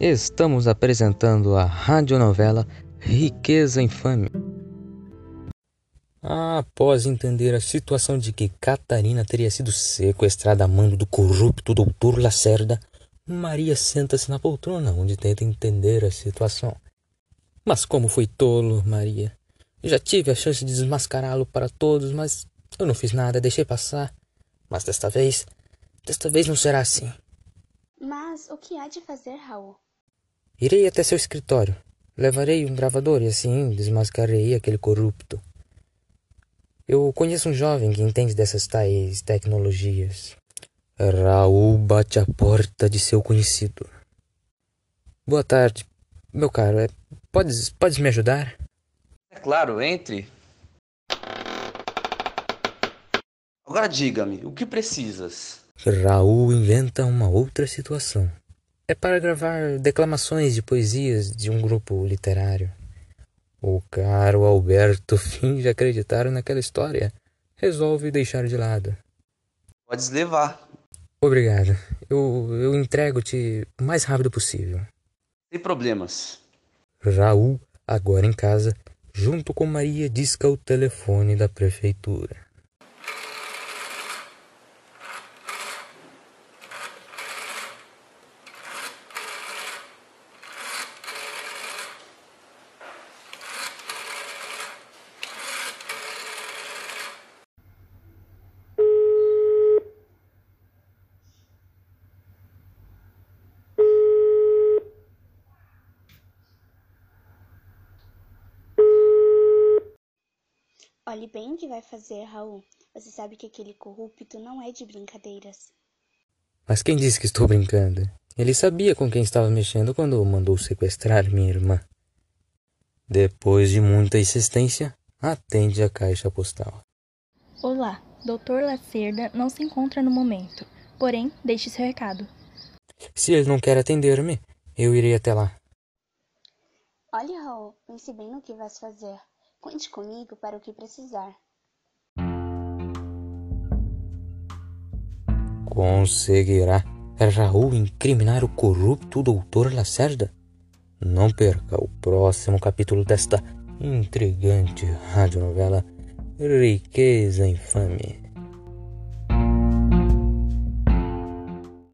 Estamos apresentando a radionovela Riqueza Infame. Após entender a situação de que Catarina teria sido sequestrada a mando do corrupto doutor Lacerda, Maria senta-se na poltrona onde tenta entender a situação. Mas como foi tolo, Maria. Já tive a chance de desmascará-lo para todos, mas eu não fiz nada, deixei passar. Mas desta vez, desta vez não será assim. Mas o que há de fazer, Raul? Irei até seu escritório. Levarei um gravador e assim desmascarei aquele corrupto. Eu conheço um jovem que entende dessas tais tecnologias. Raul bate a porta de seu conhecido. Boa tarde, meu caro. É, podes, podes me ajudar? É claro, entre. Agora diga-me, o que precisas? Raul inventa uma outra situação. É para gravar declamações de poesias de um grupo literário. O caro Alberto finge acreditar naquela história. Resolve deixar de lado. Podes levar. Obrigado. Eu, eu entrego-te o mais rápido possível. Sem problemas. Raul, agora em casa, junto com Maria, disca o telefone da prefeitura. Olhe bem o que vai fazer, Raul. Você sabe que aquele corrupto não é de brincadeiras. Mas quem disse que estou brincando? Ele sabia com quem estava mexendo quando mandou sequestrar minha irmã. Depois de muita insistência, atende a caixa postal. Olá, Doutor Lacerda não se encontra no momento, porém, deixe seu recado. Se ele não quer atender-me, eu irei até lá. Olha, Raul, pense bem no que vais fazer. Conte comigo para o que precisar. Conseguirá Raul incriminar o corrupto doutor Lacerda? Não perca o próximo capítulo desta intrigante radionovela Riqueza Infame.